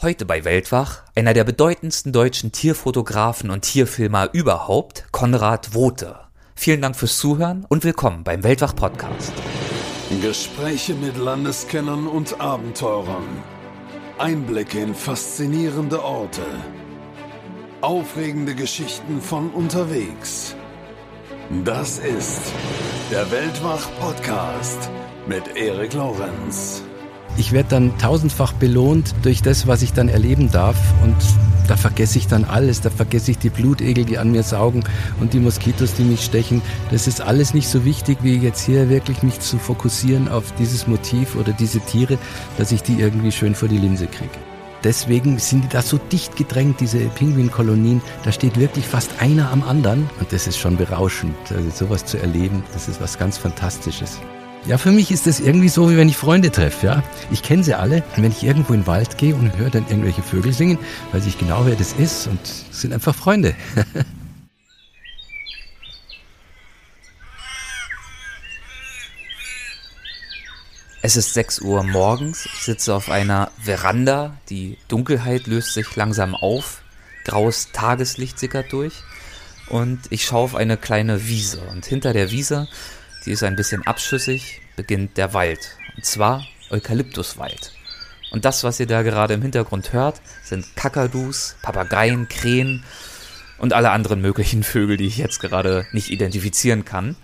Heute bei Weltwach einer der bedeutendsten deutschen Tierfotografen und Tierfilmer überhaupt, Konrad Wote. Vielen Dank fürs Zuhören und willkommen beim Weltwach Podcast. Gespräche mit Landeskennern und Abenteurern. Einblicke in faszinierende Orte. Aufregende Geschichten von unterwegs. Das ist der Weltwach Podcast mit Erik Lorenz. Ich werde dann tausendfach belohnt durch das, was ich dann erleben darf. Und da vergesse ich dann alles. Da vergesse ich die Blutegel, die an mir saugen und die Moskitos, die mich stechen. Das ist alles nicht so wichtig, wie jetzt hier wirklich mich zu fokussieren auf dieses Motiv oder diese Tiere, dass ich die irgendwie schön vor die Linse kriege. Deswegen sind die da so dicht gedrängt, diese Pinguinkolonien. Da steht wirklich fast einer am anderen. Und das ist schon berauschend. Also sowas zu erleben, das ist was ganz Fantastisches. Ja, für mich ist das irgendwie so, wie wenn ich Freunde treffe, ja. Ich kenne sie alle. Und wenn ich irgendwo in den Wald gehe und höre dann irgendwelche Vögel singen, weiß ich genau, wer das ist und sind einfach Freunde. Es ist 6 Uhr morgens. Ich sitze auf einer Veranda. Die Dunkelheit löst sich langsam auf. Graues Tageslicht sickert durch. Und ich schaue auf eine kleine Wiese. Und hinter der Wiese die ist ein bisschen abschüssig, beginnt der Wald. Und zwar Eukalyptuswald. Und das, was ihr da gerade im Hintergrund hört, sind Kakadus, Papageien, Krähen und alle anderen möglichen Vögel, die ich jetzt gerade nicht identifizieren kann.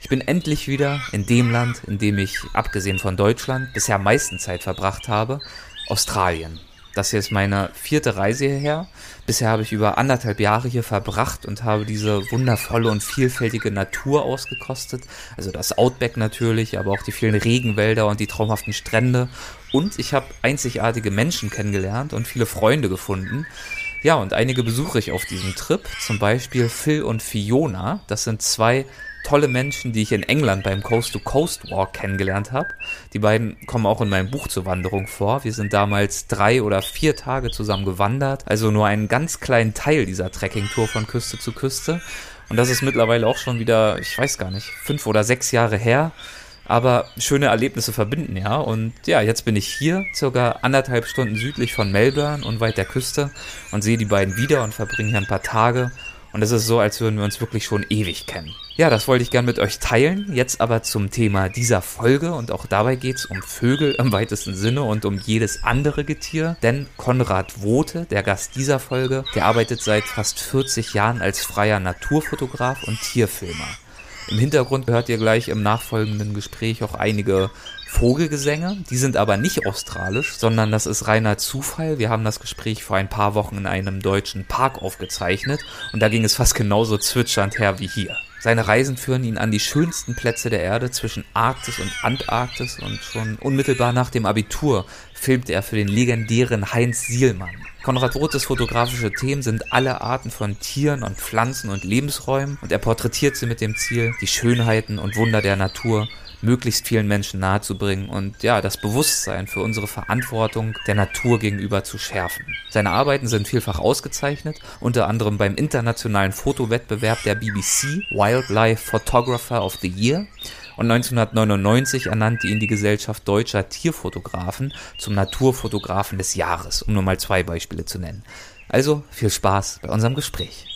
Ich bin endlich wieder in dem Land, in dem ich, abgesehen von Deutschland, bisher meisten Zeit verbracht habe, Australien. Das hier ist meine vierte Reise hierher. Bisher habe ich über anderthalb Jahre hier verbracht und habe diese wundervolle und vielfältige Natur ausgekostet. Also das Outback natürlich, aber auch die vielen Regenwälder und die traumhaften Strände. Und ich habe einzigartige Menschen kennengelernt und viele Freunde gefunden. Ja, und einige besuche ich auf diesem Trip. Zum Beispiel Phil und Fiona. Das sind zwei tolle Menschen, die ich in England beim Coast to Coast Walk kennengelernt habe. Die beiden kommen auch in meinem Buch zur Wanderung vor. Wir sind damals drei oder vier Tage zusammen gewandert, also nur einen ganz kleinen Teil dieser Trekkingtour von Küste zu Küste. Und das ist mittlerweile auch schon wieder, ich weiß gar nicht, fünf oder sechs Jahre her. Aber schöne Erlebnisse verbinden, ja. Und ja, jetzt bin ich hier, circa anderthalb Stunden südlich von Melbourne und weit der Küste und sehe die beiden wieder und verbringe hier ein paar Tage und es ist so, als würden wir uns wirklich schon ewig kennen. Ja, das wollte ich gern mit euch teilen. Jetzt aber zum Thema dieser Folge. Und auch dabei geht es um Vögel im weitesten Sinne und um jedes andere Getier. Denn Konrad Wote, der Gast dieser Folge, der arbeitet seit fast 40 Jahren als freier Naturfotograf und Tierfilmer. Im Hintergrund hört ihr gleich im nachfolgenden Gespräch auch einige Vogelgesänge. Die sind aber nicht australisch, sondern das ist reiner Zufall. Wir haben das Gespräch vor ein paar Wochen in einem deutschen Park aufgezeichnet und da ging es fast genauso zwitschernd her wie hier. Seine Reisen führen ihn an die schönsten Plätze der Erde zwischen Arktis und Antarktis und schon unmittelbar nach dem Abitur filmt er für den legendären Heinz Sielmann. Konrad Rotes fotografische Themen sind alle Arten von Tieren und Pflanzen und Lebensräumen und er porträtiert sie mit dem Ziel, die Schönheiten und Wunder der Natur möglichst vielen Menschen nahezubringen und ja, das Bewusstsein für unsere Verantwortung der Natur gegenüber zu schärfen. Seine Arbeiten sind vielfach ausgezeichnet, unter anderem beim internationalen Fotowettbewerb der BBC Wildlife Photographer of the Year und 1999 ernannte ihn die Gesellschaft deutscher Tierfotografen zum Naturfotografen des Jahres, um nur mal zwei Beispiele zu nennen. Also viel Spaß bei unserem Gespräch.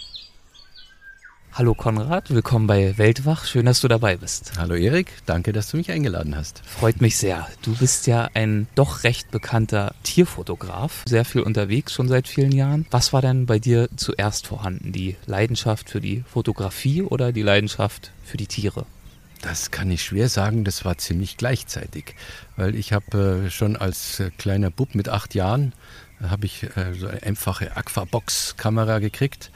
Hallo Konrad, willkommen bei Weltwach. Schön, dass du dabei bist. Hallo Erik, danke, dass du mich eingeladen hast. Freut mich sehr. Du bist ja ein doch recht bekannter Tierfotograf, sehr viel unterwegs schon seit vielen Jahren. Was war denn bei dir zuerst vorhanden? Die Leidenschaft für die Fotografie oder die Leidenschaft für die Tiere? Das kann ich schwer sagen, das war ziemlich gleichzeitig, weil ich habe äh, schon als äh, kleiner Bub mit acht Jahren äh, habe ich so eine einfache Aquabox-Kamera gekriegt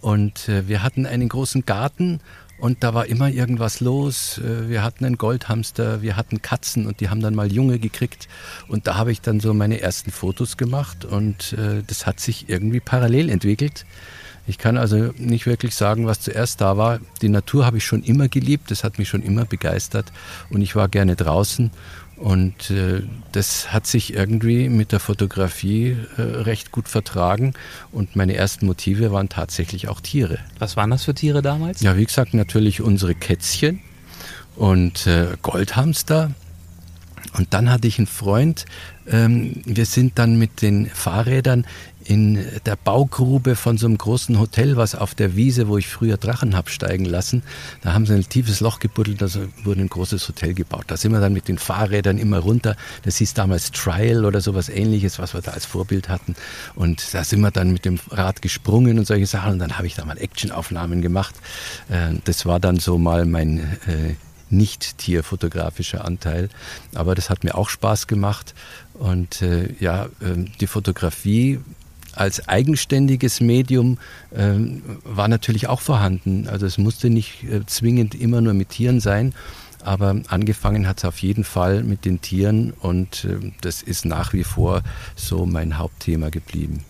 und äh, wir hatten einen großen Garten und da war immer irgendwas los. Äh, wir hatten einen Goldhamster, wir hatten Katzen und die haben dann mal Junge gekriegt. Und da habe ich dann so meine ersten Fotos gemacht und äh, das hat sich irgendwie parallel entwickelt. Ich kann also nicht wirklich sagen, was zuerst da war. Die Natur habe ich schon immer geliebt, das hat mich schon immer begeistert und ich war gerne draußen und äh, das hat sich irgendwie mit der Fotografie äh, recht gut vertragen. Und meine ersten Motive waren tatsächlich auch Tiere. Was waren das für Tiere damals? Ja, wie gesagt, natürlich unsere Kätzchen und äh, Goldhamster. Und dann hatte ich einen Freund, ähm, wir sind dann mit den Fahrrädern in der Baugrube von so einem großen Hotel, was auf der Wiese, wo ich früher Drachen habe steigen lassen, da haben sie ein tiefes Loch gebuddelt, da wurde ein großes Hotel gebaut. Da sind wir dann mit den Fahrrädern immer runter. Das hieß damals Trial oder sowas ähnliches, was wir da als Vorbild hatten. Und da sind wir dann mit dem Rad gesprungen und solche Sachen. Und dann habe ich da mal Actionaufnahmen gemacht. Äh, das war dann so mal mein äh, nicht tierfotografischer Anteil. Aber das hat mir auch Spaß gemacht. Und äh, ja, äh, die Fotografie als eigenständiges Medium äh, war natürlich auch vorhanden. Also es musste nicht äh, zwingend immer nur mit Tieren sein, aber angefangen hat es auf jeden Fall mit den Tieren und äh, das ist nach wie vor so mein Hauptthema geblieben.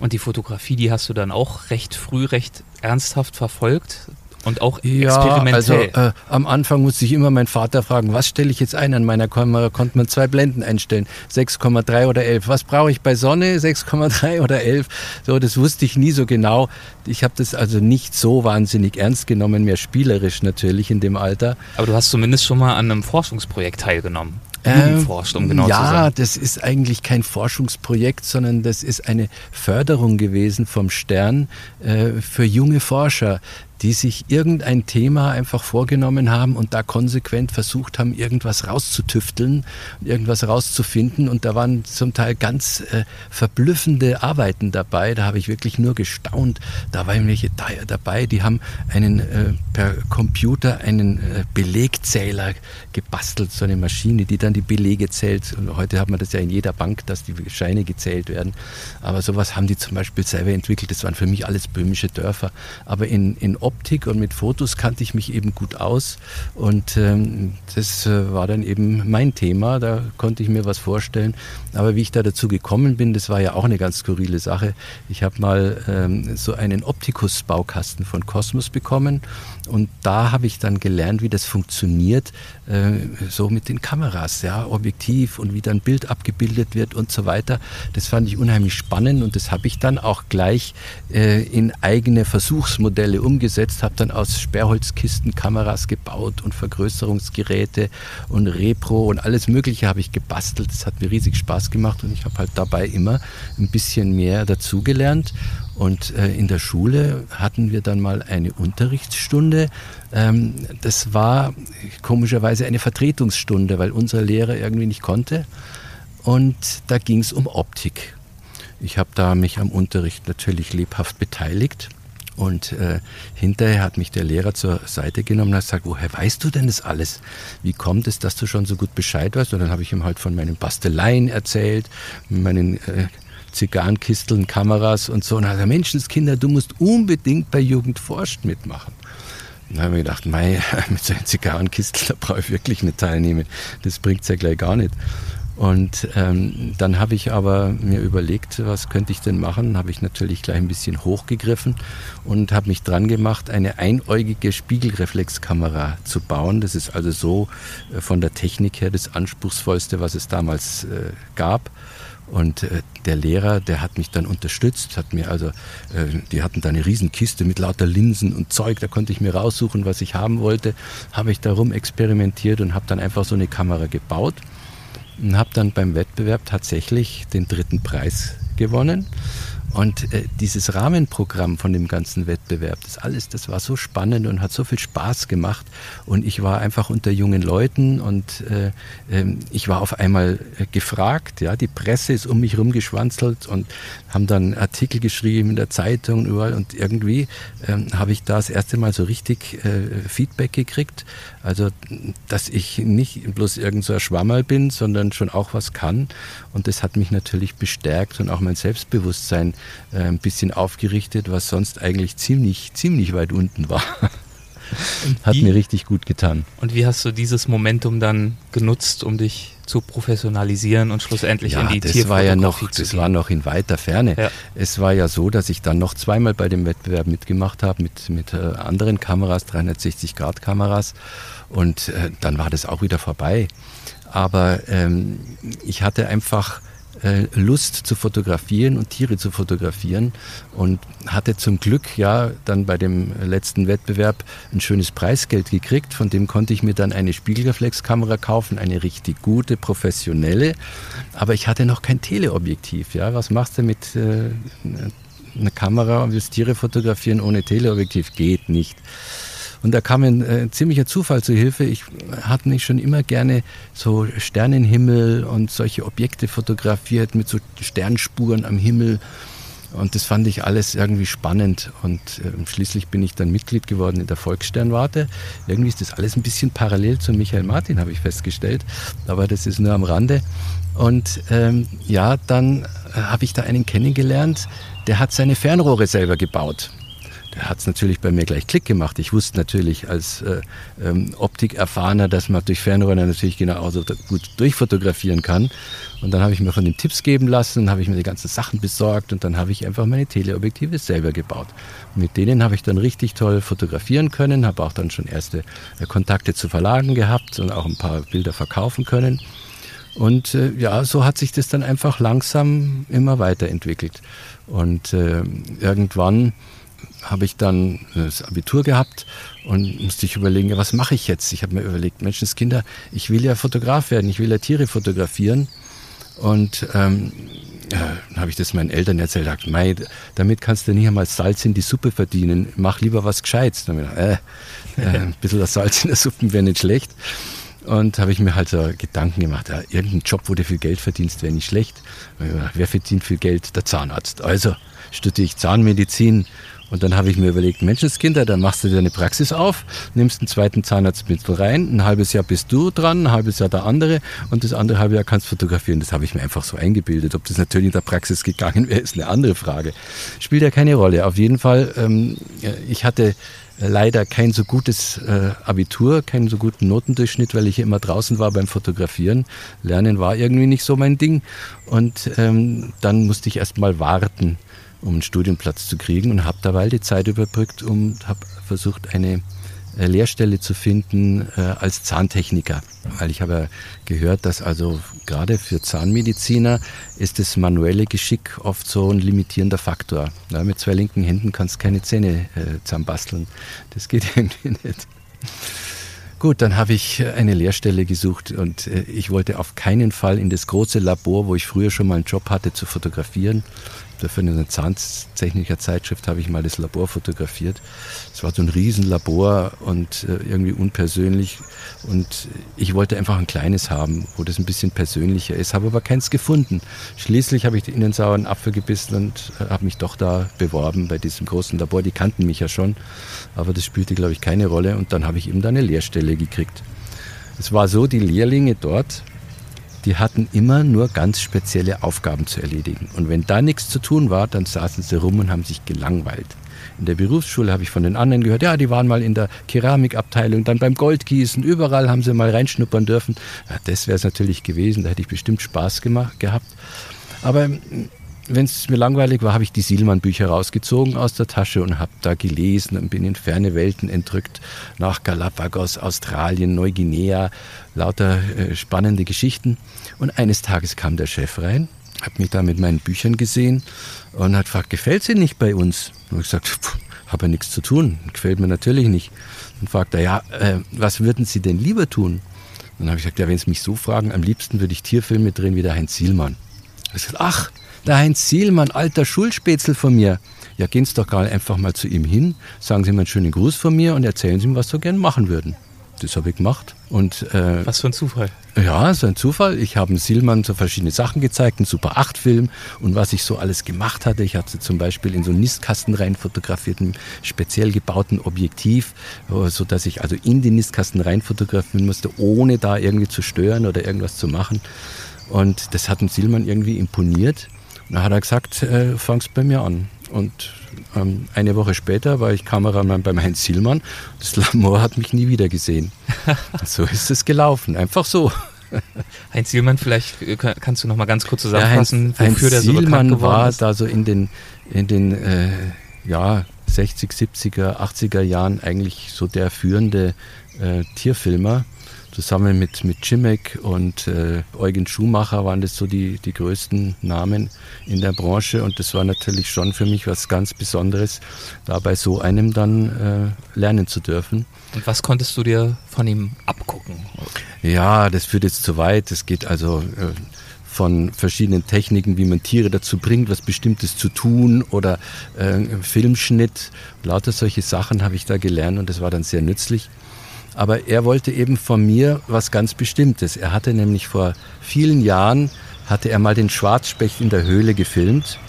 Und die Fotografie, die hast du dann auch recht früh, recht ernsthaft verfolgt? Und auch ja, experimentell. Also äh, am Anfang musste ich immer meinen Vater fragen, was stelle ich jetzt ein an meiner Kamera? Konnte man zwei Blenden einstellen, 6,3 oder 11. Was brauche ich bei Sonne? 6,3 oder 11? So, das wusste ich nie so genau. Ich habe das also nicht so wahnsinnig ernst genommen, mehr spielerisch natürlich in dem Alter. Aber du hast zumindest schon mal an einem Forschungsprojekt teilgenommen. Jugendforscht, um genau ja, zu sein. Ja, das ist eigentlich kein Forschungsprojekt, sondern das ist eine Förderung gewesen vom Stern äh, für junge Forscher die sich irgendein Thema einfach vorgenommen haben und da konsequent versucht haben, irgendwas rauszutüfteln, irgendwas rauszufinden. Und da waren zum Teil ganz äh, verblüffende Arbeiten dabei. Da habe ich wirklich nur gestaunt. Da waren welche dabei, die haben einen äh, per Computer einen äh, Belegzähler gebastelt, so eine Maschine, die dann die Belege zählt. Und heute hat man das ja in jeder Bank, dass die Scheine gezählt werden. Aber sowas haben die zum Beispiel selber entwickelt. Das waren für mich alles böhmische Dörfer. Aber in, in Optik und mit Fotos kannte ich mich eben gut aus und ähm, das äh, war dann eben mein Thema, da konnte ich mir was vorstellen. Aber wie ich da dazu gekommen bin, das war ja auch eine ganz skurrile Sache. Ich habe mal ähm, so einen Optikus-Baukasten von Cosmos bekommen und da habe ich dann gelernt, wie das funktioniert, äh, so mit den Kameras, ja, Objektiv und wie dann Bild abgebildet wird und so weiter. Das fand ich unheimlich spannend und das habe ich dann auch gleich äh, in eigene Versuchsmodelle umgesetzt, habe dann aus Sperrholzkisten Kameras gebaut und Vergrößerungsgeräte und Repro und alles Mögliche habe ich gebastelt. Das hat mir riesig Spaß gemacht und ich habe halt dabei immer ein bisschen mehr dazugelernt und äh, in der Schule hatten wir dann mal eine Unterrichtsstunde. Ähm, das war komischerweise eine Vertretungsstunde, weil unser Lehrer irgendwie nicht konnte. Und da ging es um Optik. Ich habe da mich am Unterricht natürlich lebhaft beteiligt. Und äh, hinterher hat mich der Lehrer zur Seite genommen und hat gesagt, woher weißt du denn das alles? Wie kommt es, dass du schon so gut Bescheid weißt? Und dann habe ich ihm halt von meinen Basteleien erzählt, meinen äh, Zigarrenkisteln, Kameras und so. Und hat er, Menschenskinder, du musst unbedingt bei Jugend forscht mitmachen. dann habe ich gedacht, mei, mit so einem Zigarrenkistel, da brauche ich wirklich nicht teilnehmen. Das bringt es ja gleich gar nicht. Und ähm, dann habe ich aber mir überlegt, was könnte ich denn machen? Habe ich natürlich gleich ein bisschen hochgegriffen und habe mich dran gemacht, eine einäugige Spiegelreflexkamera zu bauen. Das ist also so äh, von der Technik her das anspruchsvollste, was es damals äh, gab. Und äh, der Lehrer, der hat mich dann unterstützt, hat mir also, äh, die hatten da eine Riesenkiste mit lauter Linsen und Zeug, da konnte ich mir raussuchen, was ich haben wollte, habe ich darum experimentiert und habe dann einfach so eine Kamera gebaut und habe dann beim Wettbewerb tatsächlich den dritten Preis gewonnen. Und äh, dieses Rahmenprogramm von dem ganzen Wettbewerb, das alles, das war so spannend und hat so viel Spaß gemacht. Und ich war einfach unter jungen Leuten und äh, äh, ich war auf einmal äh, gefragt. Ja, die Presse ist um mich rumgeschwanzelt und haben dann Artikel geschrieben in der Zeitung und überall. Und irgendwie ähm, habe ich da das erste Mal so richtig äh, Feedback gekriegt. Also, dass ich nicht bloß irgend so ein Schwammerl bin, sondern schon auch was kann. Und das hat mich natürlich bestärkt und auch mein Selbstbewusstsein äh, ein bisschen aufgerichtet, was sonst eigentlich ziemlich, ziemlich weit unten war. Hat wie, mir richtig gut getan. Und wie hast du dieses Momentum dann genutzt, um dich zu professionalisieren und schlussendlich ja, in die das war ja noch, Das war noch in weiter Ferne. Ja. Es war ja so, dass ich dann noch zweimal bei dem Wettbewerb mitgemacht habe mit, mit äh, anderen Kameras, 360-Grad-Kameras. Und äh, dann war das auch wieder vorbei. Aber ähm, ich hatte einfach Lust zu fotografieren und Tiere zu fotografieren und hatte zum Glück ja dann bei dem letzten Wettbewerb ein schönes Preisgeld gekriegt. Von dem konnte ich mir dann eine Spiegelreflexkamera kaufen, eine richtig gute, professionelle. Aber ich hatte noch kein Teleobjektiv. Ja, was machst du mit äh, einer Kamera und willst Tiere fotografieren ohne Teleobjektiv? Geht nicht. Und da kam ein äh, ziemlicher Zufall zu Hilfe. Ich hatte mich schon immer gerne so Sternenhimmel und solche Objekte fotografiert mit so Sternspuren am Himmel. Und das fand ich alles irgendwie spannend. Und äh, schließlich bin ich dann Mitglied geworden in der Volkssternwarte. Irgendwie ist das alles ein bisschen parallel zu Michael Martin, habe ich festgestellt. Aber das ist nur am Rande. Und ähm, ja, dann äh, habe ich da einen kennengelernt, der hat seine Fernrohre selber gebaut hat es natürlich bei mir gleich Klick gemacht. Ich wusste natürlich als äh, ähm, Optikerfahrener, dass man durch Fernrohre natürlich genau so gut durchfotografieren kann. Und dann habe ich mir von den Tipps geben lassen, habe ich mir die ganzen Sachen besorgt und dann habe ich einfach meine Teleobjektive selber gebaut. Und mit denen habe ich dann richtig toll fotografieren können, habe auch dann schon erste äh, Kontakte zu Verlagen gehabt und auch ein paar Bilder verkaufen können. Und äh, ja, so hat sich das dann einfach langsam immer weiterentwickelt. Und äh, irgendwann habe ich dann das Abitur gehabt und musste ich überlegen, was mache ich jetzt? Ich habe mir überlegt, Menschenskinder, ich will ja Fotograf werden, ich will ja Tiere fotografieren. Und ähm, ja, dann habe ich das meinen Eltern erzählt, gesagt, Mei, damit kannst du nicht einmal Salz in die Suppe verdienen, mach lieber was Gescheites. Dann ich gedacht, äh, äh, ein bisschen das Salz in der Suppe wäre nicht schlecht. Und habe ich mir halt so Gedanken gemacht, ja, irgendein Job, wo du viel Geld verdienst, wäre nicht schlecht. Wer verdient viel Geld? Der Zahnarzt. Also studiere ich Zahnmedizin und dann habe ich mir überlegt, Menschenskinder, dann machst du dir eine Praxis auf, nimmst einen zweiten Zahnarzt mit rein, ein halbes Jahr bist du dran, ein halbes Jahr der andere und das andere halbe Jahr kannst du fotografieren. Das habe ich mir einfach so eingebildet. Ob das natürlich in der Praxis gegangen wäre, ist eine andere Frage. Spielt ja keine Rolle. Auf jeden Fall, ähm, ich hatte leider kein so gutes äh, Abitur, keinen so guten Notendurchschnitt, weil ich immer draußen war beim Fotografieren. Lernen war irgendwie nicht so mein Ding. Und ähm, dann musste ich erst mal warten um einen Studienplatz zu kriegen und habe dabei die Zeit überbrückt und habe versucht, eine äh, Lehrstelle zu finden äh, als Zahntechniker. Weil ich habe gehört, dass also gerade für Zahnmediziner ist das manuelle Geschick oft so ein limitierender Faktor. Ja, mit zwei linken Händen kannst du keine Zähne äh, zusammenbasteln. Das geht irgendwie nicht. Gut, dann habe ich äh, eine Lehrstelle gesucht und äh, ich wollte auf keinen Fall in das große Labor, wo ich früher schon mal einen Job hatte, zu fotografieren für eine Zahntechniker Zeitschrift habe ich mal das Labor fotografiert. Es war so ein Riesenlabor und äh, irgendwie unpersönlich. Und ich wollte einfach ein kleines haben, wo das ein bisschen persönlicher ist, habe aber keins gefunden. Schließlich habe ich in den sauren Apfel gebissen und äh, habe mich doch da beworben bei diesem großen Labor. Die kannten mich ja schon, aber das spielte, glaube ich, keine Rolle. Und dann habe ich eben da eine Lehrstelle gekriegt. Es war so, die Lehrlinge dort, die hatten immer nur ganz spezielle Aufgaben zu erledigen. Und wenn da nichts zu tun war, dann saßen sie rum und haben sich gelangweilt. In der Berufsschule habe ich von den anderen gehört, ja, die waren mal in der Keramikabteilung, dann beim Goldgießen, überall haben sie mal reinschnuppern dürfen. Ja, das wäre es natürlich gewesen, da hätte ich bestimmt Spaß gemacht, gehabt. Aber wenn es mir langweilig war, habe ich die Sielmann-Bücher rausgezogen aus der Tasche und habe da gelesen und bin in ferne Welten entrückt, nach Galapagos, Australien, Neuguinea, lauter äh, spannende Geschichten. Und eines Tages kam der Chef rein, hat mich da mit meinen Büchern gesehen und hat gefragt, gefällt sie nicht bei uns? Und ich gesagt, habe ja nichts zu tun, gefällt mir natürlich nicht. Und fragt er, ja, äh, was würden Sie denn lieber tun? Dann habe ich gesagt, ja, wenn Sie mich so fragen, am liebsten würde ich Tierfilme drehen wie der Heinz Sielmann. Und ich gesagt, ach, der Heinz Sielmann, alter Schulspätzl von mir. Ja, gehen Sie doch gerade einfach mal zu ihm hin, sagen Sie ihm einen schönen Gruß von mir und erzählen Sie ihm, was Sie gerne machen würden. Das habe ich gemacht. Und, äh, was für ein Zufall. Ja, so ein Zufall. Ich habe Silman so verschiedene Sachen gezeigt, einen Super 8-Film und was ich so alles gemacht hatte. Ich hatte zum Beispiel in so einen Nistkasten rein fotografierten, speziell gebauten Objektiv, äh, so dass ich also in den Nistkasten rein fotografieren musste, ohne da irgendwie zu stören oder irgendwas zu machen. Und das hat dem Silman irgendwie imponiert. Dann hat er gesagt, äh, fangst bei mir an. Und ähm, eine Woche später war ich Kameramann beim Heinz Zielmann. Das Lamor hat mich nie wieder gesehen. so ist es gelaufen, einfach so. Heinz Zielmann, vielleicht äh, kannst du noch mal ganz kurz zusammenfassen, ja, Heinz, wofür Heinz der so Zielmann war ist. da so in den, in den äh, ja, 60, 70er, 80er Jahren eigentlich so der führende äh, Tierfilmer Zusammen mit, mit Cimek und äh, Eugen Schumacher waren das so die, die größten Namen in der Branche. Und das war natürlich schon für mich was ganz Besonderes, da bei so einem dann äh, lernen zu dürfen. Und was konntest du dir von ihm abgucken? Ja, das führt jetzt zu weit. Es geht also äh, von verschiedenen Techniken, wie man Tiere dazu bringt, was Bestimmtes zu tun oder äh, Filmschnitt. Lauter solche Sachen habe ich da gelernt und das war dann sehr nützlich. Aber er wollte eben von mir was ganz Bestimmtes. Er hatte nämlich vor vielen Jahren, hatte er mal den Schwarzspecht in der Höhle gefilmt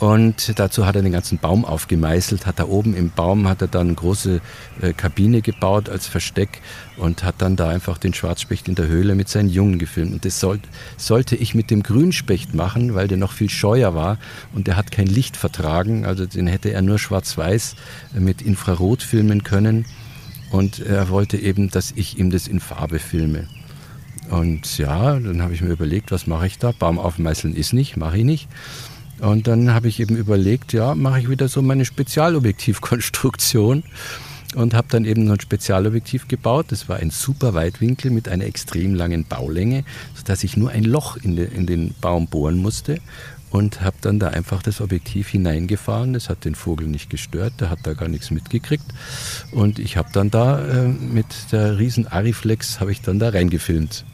und dazu hat er den ganzen Baum aufgemeißelt, hat da oben im Baum hat er dann eine große äh, Kabine gebaut als Versteck und hat dann da einfach den Schwarzspecht in der Höhle mit seinen Jungen gefilmt. Und das soll, sollte ich mit dem Grünspecht machen, weil der noch viel scheuer war und der hat kein Licht vertragen. Also den hätte er nur schwarz-weiß äh, mit Infrarot filmen können. Und er wollte eben, dass ich ihm das in Farbe filme. Und ja, dann habe ich mir überlegt, was mache ich da? Baum aufmeißeln ist nicht, mache ich nicht. Und dann habe ich eben überlegt, ja, mache ich wieder so meine Spezialobjektivkonstruktion und habe dann eben noch ein Spezialobjektiv gebaut. Das war ein super Weitwinkel mit einer extrem langen Baulänge, sodass ich nur ein Loch in, de, in den Baum bohren musste und habe dann da einfach das Objektiv hineingefahren. Das hat den Vogel nicht gestört, der hat da gar nichts mitgekriegt. Und ich habe dann da äh, mit der riesen Ariflex habe ich dann da reingefilmt.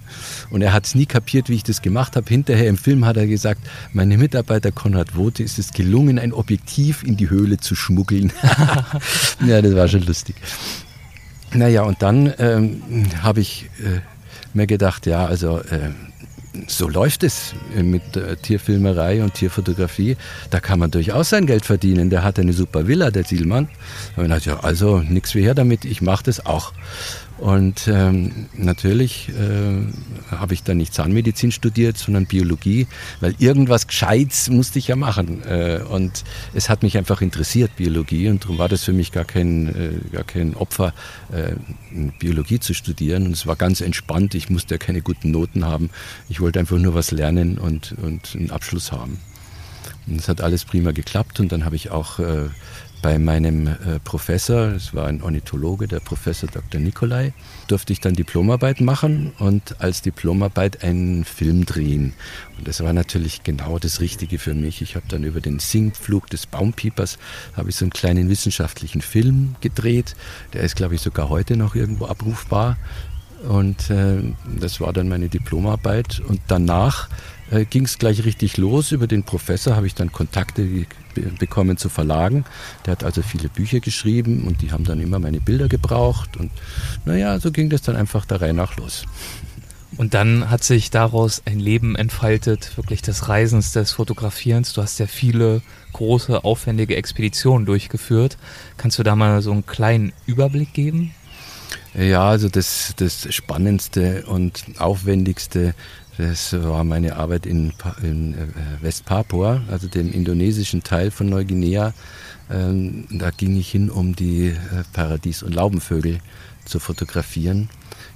Und er hat es nie kapiert, wie ich das gemacht habe. Hinterher im Film hat er gesagt, meine Mitarbeiter Konrad Wote ist es gelungen, ein Objektiv in die Höhle zu schmuggeln. ja, das war schon lustig. Naja, und dann ähm, habe ich äh, mir gedacht, ja, also äh, so läuft es mit äh, Tierfilmerei und Tierfotografie. Da kann man durchaus sein Geld verdienen. Der hat eine super Villa, der Zielmann. Und er hat ja, also nichts wie her damit, ich mache das auch. Und ähm, natürlich äh, habe ich dann nicht Zahnmedizin studiert, sondern Biologie, weil irgendwas Gescheites musste ich ja machen. Äh, und es hat mich einfach interessiert, Biologie, und darum war das für mich gar kein, äh, gar kein Opfer, äh, Biologie zu studieren. Und es war ganz entspannt, ich musste ja keine guten Noten haben. Ich wollte einfach nur was lernen und, und einen Abschluss haben. Und es hat alles prima geklappt und dann habe ich auch äh, bei meinem äh, Professor, es war ein Ornithologe, der Professor Dr. Nikolai, durfte ich dann Diplomarbeit machen und als Diplomarbeit einen Film drehen. Und das war natürlich genau das Richtige für mich. Ich habe dann über den Singflug des Baumpiepers habe ich so einen kleinen wissenschaftlichen Film gedreht. Der ist, glaube ich, sogar heute noch irgendwo abrufbar. Und äh, das war dann meine Diplomarbeit. Und danach äh, ging es gleich richtig los. Über den Professor habe ich dann Kontakte bekommen zu Verlagen. Der hat also viele Bücher geschrieben und die haben dann immer meine Bilder gebraucht. Und naja, so ging das dann einfach der Reihe nach los. Und dann hat sich daraus ein Leben entfaltet, wirklich des Reisens, des Fotografierens. Du hast ja viele große, aufwendige Expeditionen durchgeführt. Kannst du da mal so einen kleinen Überblick geben? Ja, also das, das Spannendste und Aufwendigste das war meine Arbeit in, in äh, Westpapua, also dem indonesischen Teil von Neuguinea. Ähm, da ging ich hin, um die äh, Paradies- und Laubenvögel zu fotografieren.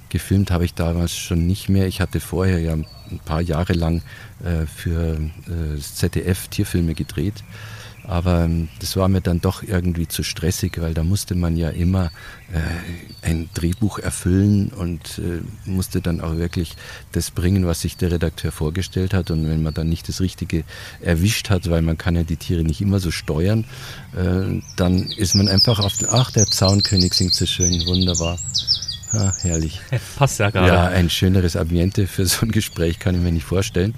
Gefilmt habe ich damals schon nicht mehr. Ich hatte vorher ja ein paar Jahre lang äh, für das ZDF Tierfilme gedreht aber ähm, das war mir dann doch irgendwie zu stressig, weil da musste man ja immer äh, ein Drehbuch erfüllen und äh, musste dann auch wirklich das bringen, was sich der Redakteur vorgestellt hat. Und wenn man dann nicht das Richtige erwischt hat, weil man kann ja die Tiere nicht immer so steuern, äh, dann ist man einfach auf den, ach, der Zaunkönig singt so schön, wunderbar. Ah, herrlich. Passt ja gerade. Ja, ein schöneres Ambiente für so ein Gespräch kann ich mir nicht vorstellen.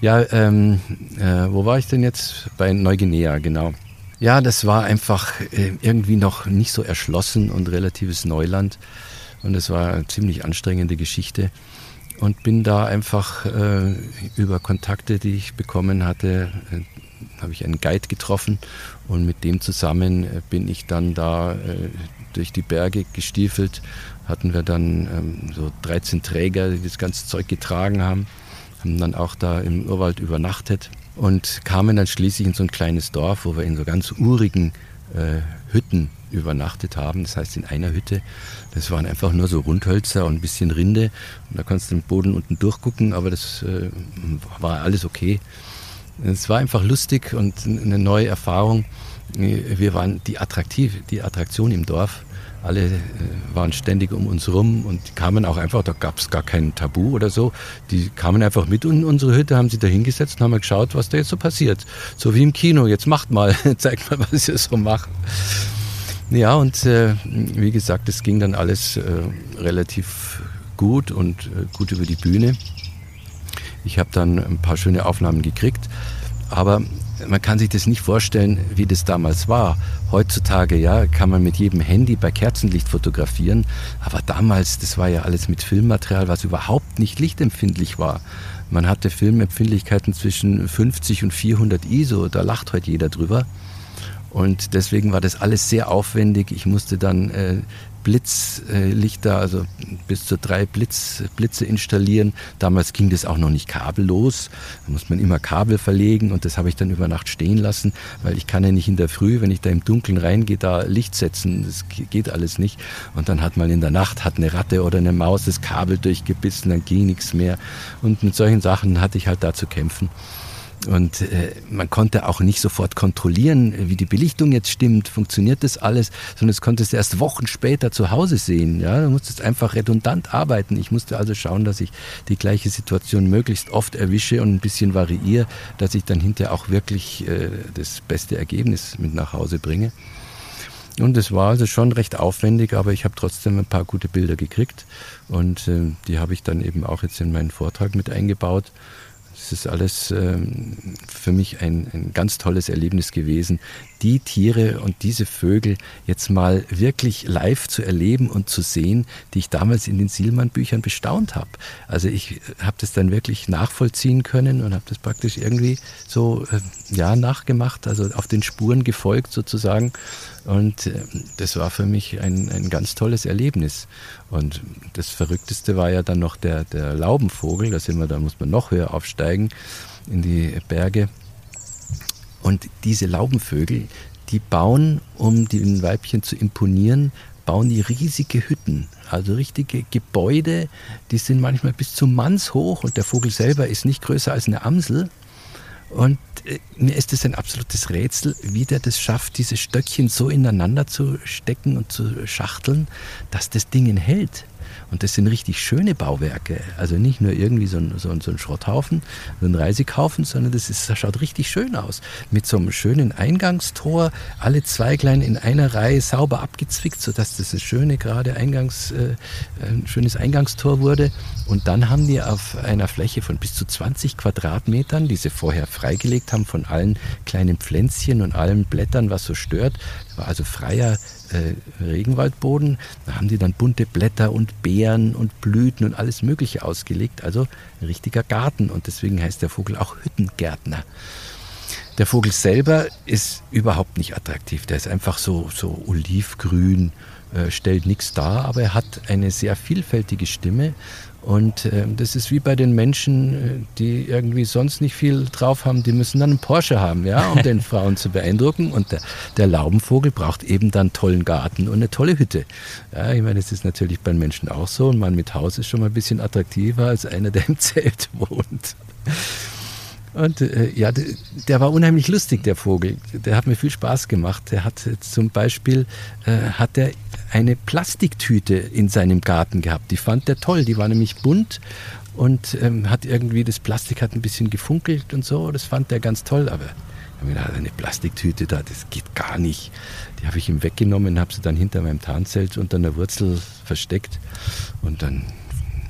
Ja, ähm, äh, wo war ich denn jetzt? Bei Neuguinea, genau. Ja, das war einfach äh, irgendwie noch nicht so erschlossen und relatives Neuland. Und es war eine ziemlich anstrengende Geschichte. Und bin da einfach äh, über Kontakte, die ich bekommen hatte, äh, habe ich einen Guide getroffen und mit dem zusammen äh, bin ich dann da äh, durch die Berge gestiefelt. Hatten wir dann ähm, so 13 Träger, die das ganze Zeug getragen haben haben dann auch da im Urwald übernachtet und kamen dann schließlich in so ein kleines Dorf, wo wir in so ganz urigen äh, Hütten übernachtet haben. Das heißt, in einer Hütte, das waren einfach nur so Rundhölzer und ein bisschen Rinde. Und da kannst du den Boden unten durchgucken, aber das äh, war alles okay. Es war einfach lustig und eine neue Erfahrung. Wir waren die attraktiv, die Attraktion im Dorf. Alle äh, waren ständig um uns rum und kamen auch einfach, da gab es gar kein Tabu oder so. Die kamen einfach mit in unsere Hütte, haben sich da hingesetzt und haben geschaut, was da jetzt so passiert. So wie im Kino, jetzt macht mal, zeigt mal, was ihr so macht. Ja, und äh, wie gesagt, es ging dann alles äh, relativ gut und äh, gut über die Bühne. Ich habe dann ein paar schöne Aufnahmen gekriegt, aber man kann sich das nicht vorstellen, wie das damals war. Heutzutage ja, kann man mit jedem Handy bei Kerzenlicht fotografieren, aber damals, das war ja alles mit Filmmaterial, was überhaupt nicht lichtempfindlich war. Man hatte Filmempfindlichkeiten zwischen 50 und 400 ISO, da lacht heute jeder drüber. Und deswegen war das alles sehr aufwendig. Ich musste dann äh, Blitzlichter, also bis zu drei Blitz, Blitze installieren. Damals ging das auch noch nicht kabellos. Da muss man immer Kabel verlegen und das habe ich dann über Nacht stehen lassen, weil ich kann ja nicht in der Früh, wenn ich da im Dunkeln reingehe, da Licht setzen. Das geht alles nicht. Und dann hat man in der Nacht hat eine Ratte oder eine Maus das Kabel durchgebissen, dann ging nichts mehr. Und mit solchen Sachen hatte ich halt da zu kämpfen. Und äh, man konnte auch nicht sofort kontrollieren, wie die Belichtung jetzt stimmt, funktioniert das alles, sondern es konntest du erst Wochen später zu Hause sehen. Ja, du musstest einfach redundant arbeiten. Ich musste also schauen, dass ich die gleiche Situation möglichst oft erwische und ein bisschen variiere, dass ich dann hinterher auch wirklich äh, das beste Ergebnis mit nach Hause bringe. Und es war also schon recht aufwendig, aber ich habe trotzdem ein paar gute Bilder gekriegt und äh, die habe ich dann eben auch jetzt in meinen Vortrag mit eingebaut. Es ist alles ähm, für mich ein, ein ganz tolles Erlebnis gewesen, die Tiere und diese Vögel jetzt mal wirklich live zu erleben und zu sehen, die ich damals in den Sielmann-Büchern bestaunt habe. Also ich habe das dann wirklich nachvollziehen können und habe das praktisch irgendwie so äh, ja nachgemacht, also auf den Spuren gefolgt sozusagen. Und äh, das war für mich ein, ein ganz tolles Erlebnis. Und das Verrückteste war ja dann noch der, der Laubenvogel. Da sind wir, da muss man noch höher aufsteigen in die Berge. Und diese Laubenvögel, die bauen, um den Weibchen zu imponieren, bauen die riesige Hütten, also richtige Gebäude, die sind manchmal bis zum Manns hoch und der Vogel selber ist nicht größer als eine Amsel. Und äh, mir ist es ein absolutes Rätsel, wie der das schafft, diese Stöckchen so ineinander zu stecken und zu schachteln, dass das Ding hält. Und das sind richtig schöne Bauwerke. Also nicht nur irgendwie so ein, so ein, so ein Schrotthaufen, so ein Reisigehaufen, sondern das, ist, das schaut richtig schön aus. Mit so einem schönen Eingangstor, alle Zweiglein in einer Reihe sauber abgezwickt, sodass das ein schöne, gerade Eingangs, äh, ein schönes Eingangstor wurde. Und dann haben die auf einer Fläche von bis zu 20 Quadratmetern, die sie vorher freigelegt haben von allen kleinen Pflänzchen und allen Blättern, was so stört, war also freier äh, Regenwaldboden. Da haben die dann bunte Blätter und Beeren und Blüten und alles Mögliche ausgelegt. Also ein richtiger Garten. Und deswegen heißt der Vogel auch Hüttengärtner. Der Vogel selber ist überhaupt nicht attraktiv. Der ist einfach so, so olivgrün, äh, stellt nichts dar, aber er hat eine sehr vielfältige Stimme und äh, das ist wie bei den Menschen, äh, die irgendwie sonst nicht viel drauf haben, die müssen dann einen Porsche haben, ja, um den Frauen zu beeindrucken. Und der, der, Laubenvogel braucht eben dann einen tollen Garten und eine tolle Hütte. Ja, ich meine, das ist natürlich bei den Menschen auch so. Ein Mann mit Haus ist schon mal ein bisschen attraktiver als einer, der im Zelt wohnt. Und äh, ja, der war unheimlich lustig, der Vogel. Der hat mir viel Spaß gemacht. Der hat zum Beispiel äh, hat er eine Plastiktüte in seinem Garten gehabt. Die fand der toll. Die war nämlich bunt und ähm, hat irgendwie das Plastik hat ein bisschen gefunkelt und so. Das fand er ganz toll. Aber ich habe eine Plastiktüte da, das geht gar nicht. Die habe ich ihm weggenommen, habe sie dann hinter meinem Tarnzelt unter einer Wurzel versteckt und dann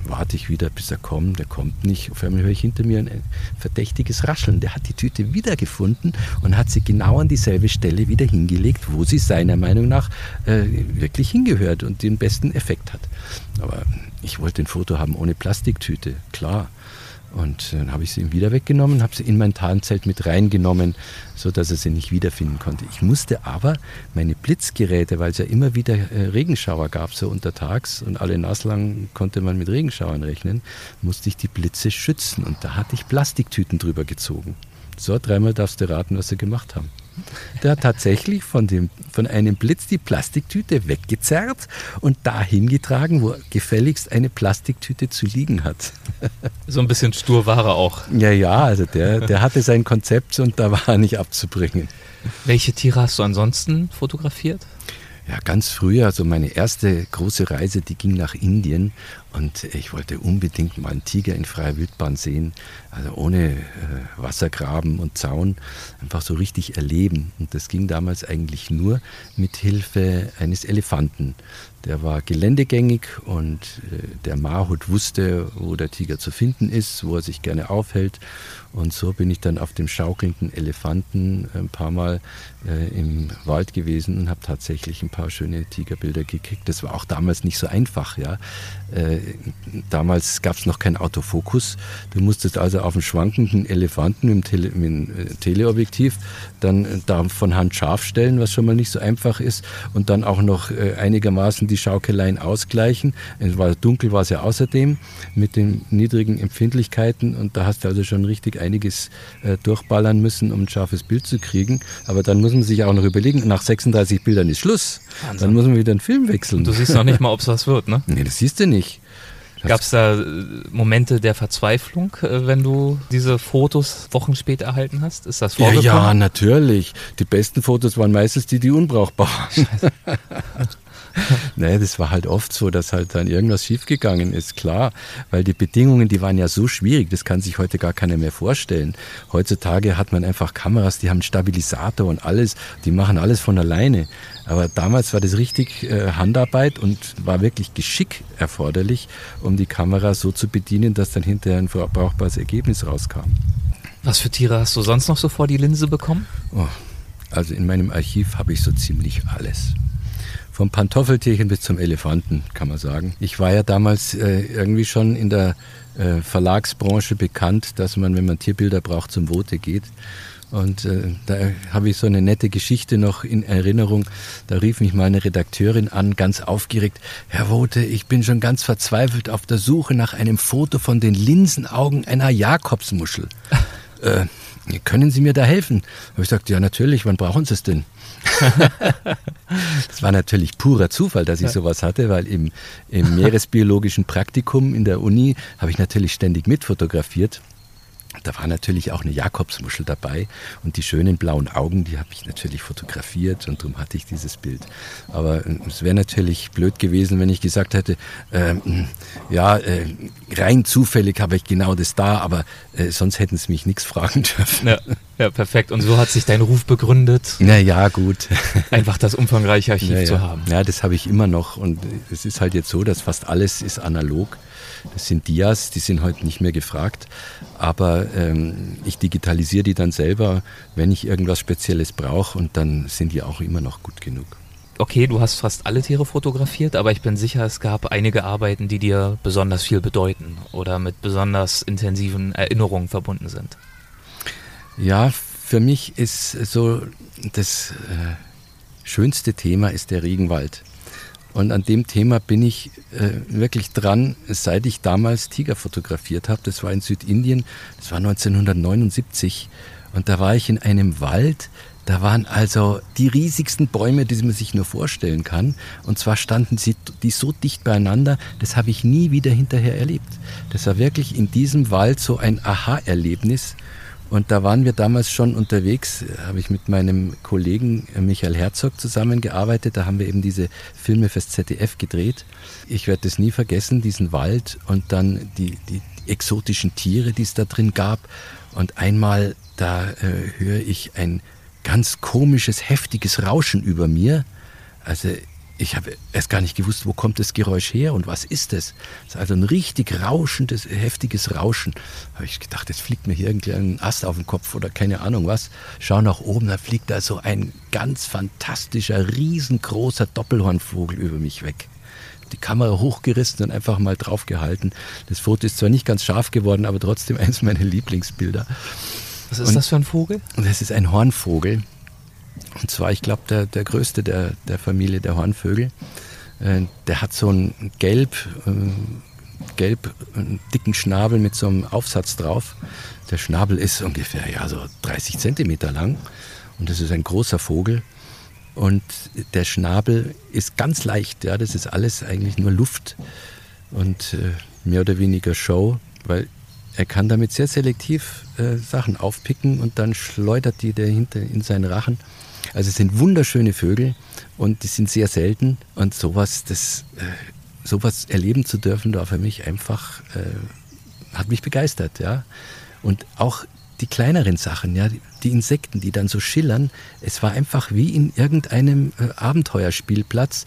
warte ich wieder, bis er kommt. Der kommt nicht. Auf einmal höre ich hinter mir ein verdächtiges Rascheln. Der hat die Tüte wiedergefunden und hat sie genau an dieselbe Stelle wieder hingelegt, wo sie seiner Meinung nach äh, wirklich hingehört und den besten Effekt hat. Aber ich wollte ein Foto haben ohne Plastiktüte, klar. Und dann habe ich sie ihm wieder weggenommen, habe sie in mein Tarnzelt mit reingenommen, sodass er sie nicht wiederfinden konnte. Ich musste aber meine Blitzgeräte, weil es ja immer wieder äh, Regenschauer gab, so untertags und alle naslang konnte man mit Regenschauern rechnen, musste ich die Blitze schützen und da hatte ich Plastiktüten drüber gezogen. So, dreimal darfst du raten, was sie gemacht haben. Der hat tatsächlich von, dem, von einem Blitz die Plastiktüte weggezerrt und dahin getragen, wo gefälligst eine Plastiktüte zu liegen hat. So ein bisschen stur war er auch. Ja, ja, also der, der hatte sein Konzept und da war er nicht abzubringen. Welche Tiere hast du ansonsten fotografiert? Ja, ganz früher, also meine erste große Reise, die ging nach Indien und ich wollte unbedingt mal einen Tiger in freier Wildbahn sehen, also ohne äh, Wassergraben und Zaun, einfach so richtig erleben. Und das ging damals eigentlich nur mit Hilfe eines Elefanten. Der war geländegängig und äh, der Mahut wusste, wo der Tiger zu finden ist, wo er sich gerne aufhält. Und so bin ich dann auf dem schaukelnden Elefanten ein paar Mal äh, im Wald gewesen und habe tatsächlich ein paar schöne Tigerbilder gekriegt. Das war auch damals nicht so einfach. Ja. Äh, damals gab es noch kein Autofokus. Du musstest also auf einen schwankenden Elefanten mit dem, Tele, mit dem äh, Teleobjektiv dann äh, da von Hand scharf stellen, was schon mal nicht so einfach ist. Und dann auch noch äh, einigermaßen die Schaukeleien ausgleichen. Es war dunkel, war es ja außerdem mit den niedrigen Empfindlichkeiten und da hast du also schon richtig einiges äh, durchballern müssen, um ein scharfes Bild zu kriegen. Aber dann muss man sich auch noch überlegen, nach 36 Bildern ist Schluss. Wahnsinn. Dann muss man wieder einen Film wechseln. Und du siehst noch nicht mal, ob es was wird, ne? Nee, das siehst du nicht. Gab es da äh, Momente der Verzweiflung, äh, wenn du diese Fotos Wochen später erhalten hast? Ist das vorgekommen? Ja, ja, natürlich. Die besten Fotos waren meistens die, die unbrauchbar waren. nee, das war halt oft so, dass halt dann irgendwas schiefgegangen ist, klar. Weil die Bedingungen, die waren ja so schwierig, das kann sich heute gar keiner mehr vorstellen. Heutzutage hat man einfach Kameras, die haben einen Stabilisator und alles, die machen alles von alleine. Aber damals war das richtig äh, Handarbeit und war wirklich Geschick erforderlich, um die Kamera so zu bedienen, dass dann hinterher ein brauchbares Ergebnis rauskam. Was für Tiere hast du sonst noch so vor die Linse bekommen? Oh, also in meinem Archiv habe ich so ziemlich alles. Vom Pantoffeltierchen bis zum Elefanten, kann man sagen. Ich war ja damals äh, irgendwie schon in der äh, Verlagsbranche bekannt, dass man, wenn man Tierbilder braucht, zum Vote geht. Und äh, da habe ich so eine nette Geschichte noch in Erinnerung. Da rief mich mal eine Redakteurin an, ganz aufgeregt. Herr Wote, ich bin schon ganz verzweifelt auf der Suche nach einem Foto von den Linsenaugen einer Jakobsmuschel. äh, können Sie mir da helfen? Habe ich gesagt, ja natürlich, wann brauchen Sie es denn? das war natürlich purer Zufall, dass ich sowas hatte, weil im, im meeresbiologischen Praktikum in der Uni habe ich natürlich ständig mitfotografiert. Da war natürlich auch eine Jakobsmuschel dabei und die schönen blauen Augen, die habe ich natürlich fotografiert und darum hatte ich dieses Bild. Aber äh, es wäre natürlich blöd gewesen, wenn ich gesagt hätte, ähm, ja, äh, rein zufällig habe ich genau das da, aber äh, sonst hätten sie mich nichts fragen dürfen. Ja, ja, perfekt. Und so hat sich dein Ruf begründet. Na ja, gut. Einfach das umfangreiche Archiv ja, ja. zu haben. Ja, das habe ich immer noch und es ist halt jetzt so, dass fast alles ist analog. Das sind Dias, die sind heute nicht mehr gefragt. Aber ähm, ich digitalisiere die dann selber, wenn ich irgendwas Spezielles brauche und dann sind die auch immer noch gut genug. Okay, du hast fast alle Tiere fotografiert, aber ich bin sicher, es gab einige Arbeiten, die dir besonders viel bedeuten oder mit besonders intensiven Erinnerungen verbunden sind. Ja, für mich ist so das äh, schönste Thema ist der Regenwald. Und an dem Thema bin ich äh, wirklich dran, seit ich damals Tiger fotografiert habe. Das war in Südindien, das war 1979. Und da war ich in einem Wald, da waren also die riesigsten Bäume, die man sich nur vorstellen kann. Und zwar standen sie die so dicht beieinander, das habe ich nie wieder hinterher erlebt. Das war wirklich in diesem Wald so ein Aha-Erlebnis. Und da waren wir damals schon unterwegs, habe ich mit meinem Kollegen Michael Herzog zusammengearbeitet. Da haben wir eben diese Filme fürs ZDF gedreht. Ich werde das nie vergessen, diesen Wald und dann die, die exotischen Tiere, die es da drin gab. Und einmal, da äh, höre ich ein ganz komisches, heftiges Rauschen über mir. Also ich habe erst gar nicht gewusst, wo kommt das Geräusch her und was ist es. Es ist also ein richtig rauschendes, heftiges Rauschen. Habe ich gedacht, jetzt fliegt mir hier irgendein Ast auf den Kopf oder keine Ahnung was. Schau nach oben, da fliegt da so ein ganz fantastischer, riesengroßer Doppelhornvogel über mich weg. Die Kamera hochgerissen und einfach mal draufgehalten. Das Foto ist zwar nicht ganz scharf geworden, aber trotzdem eines meiner Lieblingsbilder. Was ist und das für ein Vogel? Das ist ein Hornvogel. Und zwar, ich glaube, der, der größte der, der Familie der Hornvögel. Äh, der hat so einen gelb, äh, gelb einen dicken Schnabel mit so einem Aufsatz drauf. Der Schnabel ist ungefähr ja, so 30 Zentimeter lang. Und das ist ein großer Vogel. Und der Schnabel ist ganz leicht, ja, das ist alles eigentlich nur Luft und äh, mehr oder weniger Show, weil er kann damit sehr selektiv äh, Sachen aufpicken und dann schleudert die dahinter in seinen Rachen. Also es sind wunderschöne Vögel und die sind sehr selten und sowas, das, äh, sowas erleben zu dürfen, war für mich einfach, äh, hat mich begeistert, ja. Und auch die kleineren Sachen, ja, die Insekten, die dann so schillern, es war einfach wie in irgendeinem äh, Abenteuerspielplatz.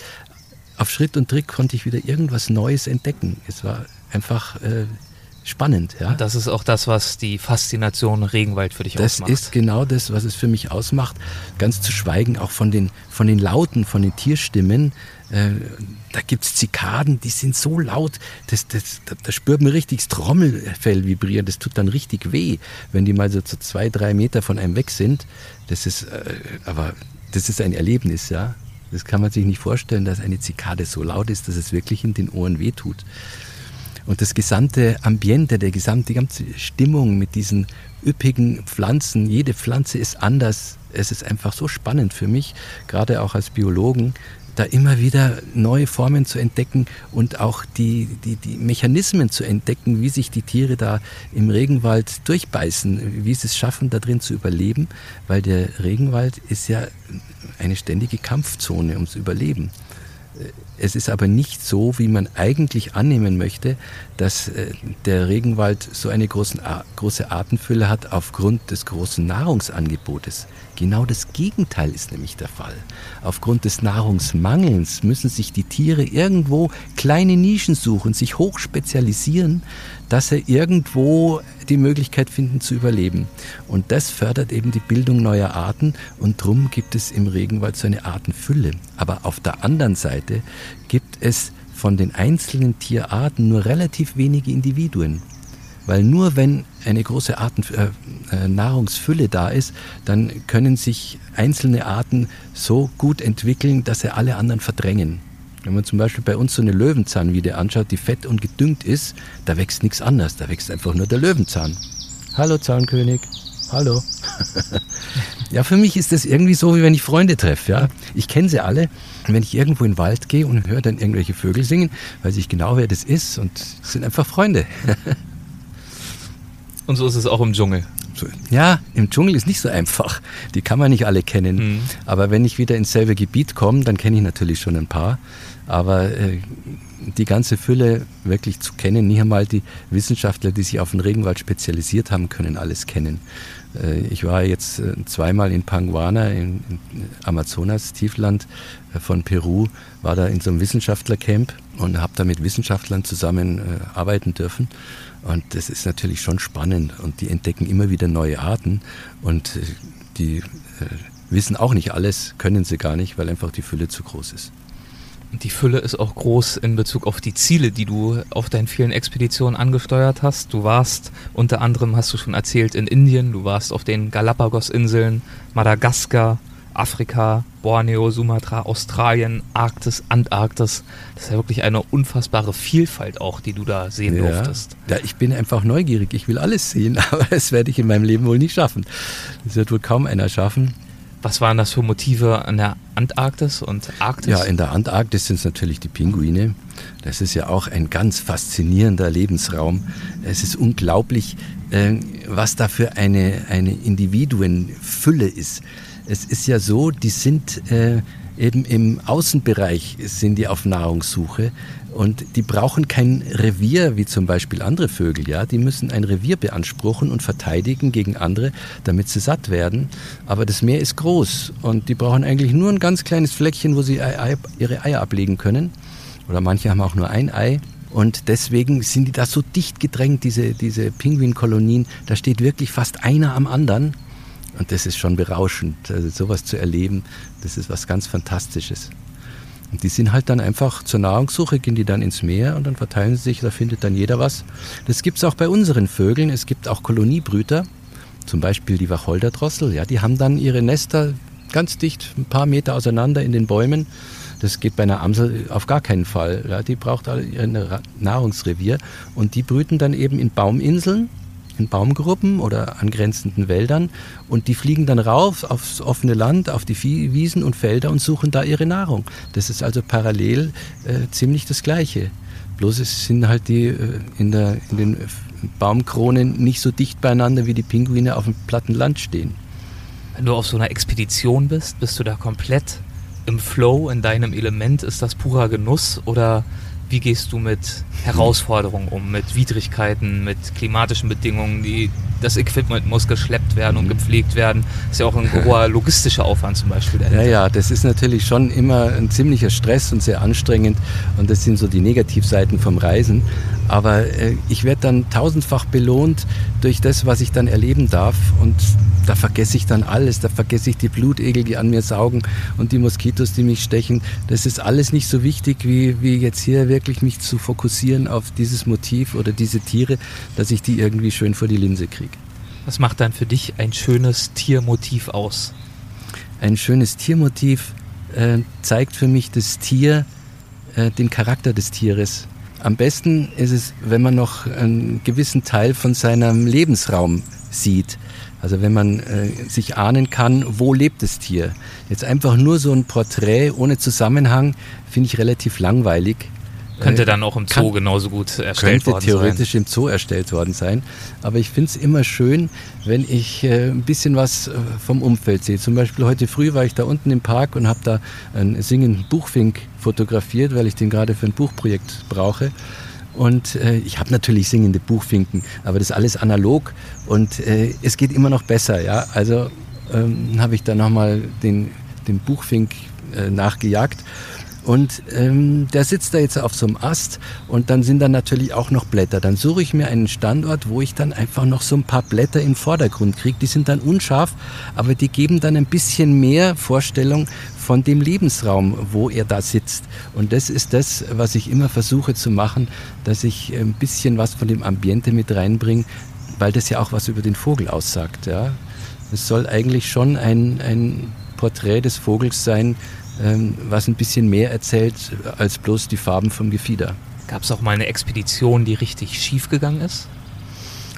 Auf Schritt und Trick konnte ich wieder irgendwas Neues entdecken. Es war einfach äh, spannend. Ja. Das ist auch das, was die Faszination Regenwald für dich das ausmacht. Das ist genau das, was es für mich ausmacht. Ganz zu schweigen auch von den, von den Lauten, von den Tierstimmen. Äh, da gibt es Zikaden, die sind so laut, das, das, da, da spürt man richtig das Trommelfell vibrieren. Das tut dann richtig weh, wenn die mal so zu zwei, drei Meter von einem weg sind. Das ist, äh, aber das ist ein Erlebnis, ja. Das kann man sich nicht vorstellen, dass eine Zikade so laut ist, dass es wirklich in den Ohren wehtut. Und das gesamte Ambiente, der gesamte, die ganze Stimmung mit diesen üppigen Pflanzen, jede Pflanze ist anders. Es ist einfach so spannend für mich, gerade auch als Biologen, da immer wieder neue Formen zu entdecken und auch die, die, die Mechanismen zu entdecken, wie sich die Tiere da im Regenwald durchbeißen, wie sie es schaffen, da drin zu überleben, weil der Regenwald ist ja eine ständige Kampfzone ums Überleben. Es ist aber nicht so, wie man eigentlich annehmen möchte, dass äh, der Regenwald so eine große Artenfülle hat aufgrund des großen Nahrungsangebotes. Genau das Gegenteil ist nämlich der Fall. Aufgrund des Nahrungsmangels müssen sich die Tiere irgendwo kleine Nischen suchen, sich hochspezialisieren, dass sie irgendwo die Möglichkeit finden zu überleben. Und das fördert eben die Bildung neuer Arten und darum gibt es im Regenwald so eine Artenfülle. Aber auf der anderen Seite gibt es von den einzelnen Tierarten nur relativ wenige Individuen. Weil nur wenn eine große Arten, äh, äh, Nahrungsfülle da ist, dann können sich einzelne Arten so gut entwickeln, dass sie alle anderen verdrängen. Wenn man zum Beispiel bei uns so eine Löwenzahnwiede anschaut, die fett und gedüngt ist, da wächst nichts anderes, da wächst einfach nur der Löwenzahn. Hallo Zahnkönig, hallo. ja, für mich ist das irgendwie so, wie wenn ich Freunde treffe. Ja? Ich kenne sie alle. Und wenn ich irgendwo in den Wald gehe und höre dann irgendwelche Vögel singen, weiß ich genau, wer das ist und sind einfach Freunde. Und so ist es auch im Dschungel. Ja, im Dschungel ist nicht so einfach. Die kann man nicht alle kennen. Mhm. Aber wenn ich wieder ins selbe Gebiet komme, dann kenne ich natürlich schon ein paar. Aber äh, die ganze Fülle wirklich zu kennen, nicht einmal die Wissenschaftler, die sich auf den Regenwald spezialisiert haben, können alles kennen. Äh, ich war jetzt äh, zweimal in Panguana, in, in Amazonas, Tiefland äh, von Peru, war da in so einem Wissenschaftlercamp und habe da mit Wissenschaftlern zusammen arbeiten dürfen. Und das ist natürlich schon spannend und die entdecken immer wieder neue Arten und die wissen auch nicht alles, können sie gar nicht, weil einfach die Fülle zu groß ist. Die Fülle ist auch groß in Bezug auf die Ziele, die du auf deinen vielen Expeditionen angesteuert hast. Du warst unter anderem, hast du schon erzählt, in Indien, du warst auf den Galapagos-Inseln, Madagaskar, Afrika, Borneo, Sumatra, Australien, Arktis, Antarktis. Das ist ja wirklich eine unfassbare Vielfalt auch, die du da sehen ja. durftest. Ja, ich bin einfach neugierig. Ich will alles sehen, aber das werde ich in meinem Leben wohl nicht schaffen. Das wird wohl kaum einer schaffen. Was waren das für Motive an der Antarktis und Arktis? Ja, in der Antarktis sind es natürlich die Pinguine. Das ist ja auch ein ganz faszinierender Lebensraum. Es ist unglaublich, äh, was da für eine, eine Individuenfülle ist. Es ist ja so, die sind äh, eben im Außenbereich sind die auf Nahrungssuche und die brauchen kein Revier wie zum Beispiel andere Vögel. Ja, die müssen ein Revier beanspruchen und verteidigen gegen andere, damit sie satt werden. Aber das Meer ist groß und die brauchen eigentlich nur ein ganz kleines Fleckchen, wo sie ihre Eier ablegen können. Oder manche haben auch nur ein Ei. Und deswegen sind die da so dicht gedrängt, diese, diese Pinguinkolonien. Da steht wirklich fast einer am anderen. Und das ist schon berauschend. Also sowas zu erleben, das ist was ganz Fantastisches. Und die sind halt dann einfach zur Nahrungssuche, gehen die dann ins Meer und dann verteilen sie sich, da findet dann jeder was. Das gibt es auch bei unseren Vögeln. Es gibt auch Koloniebrüter, zum Beispiel die Wacholderdrossel. Ja, die haben dann ihre Nester ganz dicht, ein paar Meter auseinander in den Bäumen. Das geht bei einer Amsel auf gar keinen Fall. Ja, die braucht ein Nahrungsrevier und die brüten dann eben in Bauminseln in Baumgruppen oder angrenzenden Wäldern und die fliegen dann rauf aufs offene Land, auf die Wiesen und Felder und suchen da ihre Nahrung. Das ist also parallel äh, ziemlich das Gleiche. Bloß es sind halt die äh, in, der, in den Baumkronen nicht so dicht beieinander, wie die Pinguine auf dem platten Land stehen. Wenn du auf so einer Expedition bist, bist du da komplett im Flow, in deinem Element? Ist das purer Genuss oder wie gehst du mit Herausforderungen um, mit Widrigkeiten, mit klimatischen Bedingungen, die das Equipment muss geschleppt werden und gepflegt werden. Das ist ja auch ein hoher logistischer Aufwand zum Beispiel. Dahinter. Ja, ja, das ist natürlich schon immer ein ziemlicher Stress und sehr anstrengend und das sind so die Negativseiten vom Reisen. Aber äh, ich werde dann tausendfach belohnt durch das, was ich dann erleben darf und da vergesse ich dann alles. Da vergesse ich die Blutegel, die an mir saugen und die Moskitos, die mich stechen. Das ist alles nicht so wichtig, wie, wie jetzt hier wirklich mich zu fokussieren auf dieses Motiv oder diese Tiere, dass ich die irgendwie schön vor die Linse kriege. Was macht dann für dich ein schönes Tiermotiv aus? Ein schönes Tiermotiv äh, zeigt für mich das Tier, äh, den Charakter des Tieres. Am besten ist es, wenn man noch einen gewissen Teil von seinem Lebensraum sieht. Also wenn man äh, sich ahnen kann, wo lebt das Tier. Jetzt einfach nur so ein Porträt ohne Zusammenhang finde ich relativ langweilig. Könnte dann auch im Zoo kann, genauso gut erstellt worden sein. Könnte theoretisch im Zoo erstellt worden sein. Aber ich finde es immer schön, wenn ich äh, ein bisschen was äh, vom Umfeld sehe. Zum Beispiel heute früh war ich da unten im Park und habe da einen singenden Buchfink fotografiert, weil ich den gerade für ein Buchprojekt brauche. Und äh, ich habe natürlich singende Buchfinken, aber das ist alles analog und äh, es geht immer noch besser. Ja? Also ähm, habe ich da nochmal den, den Buchfink äh, nachgejagt und ähm, der sitzt da jetzt auf so einem Ast und dann sind da natürlich auch noch Blätter. Dann suche ich mir einen Standort, wo ich dann einfach noch so ein paar Blätter im Vordergrund kriege. Die sind dann unscharf, aber die geben dann ein bisschen mehr Vorstellung von dem Lebensraum, wo er da sitzt. Und das ist das, was ich immer versuche zu machen, dass ich ein bisschen was von dem Ambiente mit reinbringe, weil das ja auch was über den Vogel aussagt. Ja. Es soll eigentlich schon ein, ein Porträt des Vogels sein, was ein bisschen mehr erzählt als bloß die Farben vom Gefieder. Gab es auch mal eine Expedition, die richtig schief gegangen ist?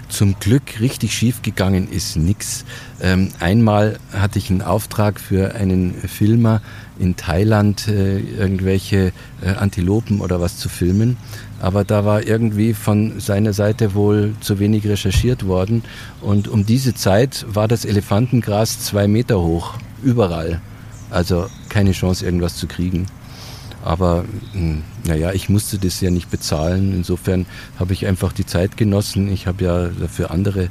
Zum Glück richtig schief gegangen ist nichts. Ähm, einmal hatte ich einen Auftrag für einen Filmer in Thailand, äh, irgendwelche äh, Antilopen oder was zu filmen. Aber da war irgendwie von seiner Seite wohl zu wenig recherchiert worden. Und um diese Zeit war das Elefantengras zwei Meter hoch, überall. Also keine Chance, irgendwas zu kriegen. Aber hm, naja, ich musste das ja nicht bezahlen. Insofern habe ich einfach die Zeit genossen. Ich habe ja dafür andere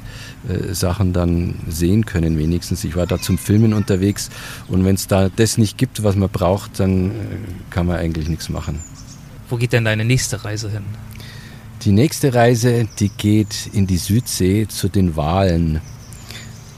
äh, Sachen dann sehen können, wenigstens. Ich war da zum Filmen unterwegs und wenn es da das nicht gibt, was man braucht, dann äh, kann man eigentlich nichts machen. Wo geht denn deine nächste Reise hin? Die nächste Reise, die geht in die Südsee zu den Walen.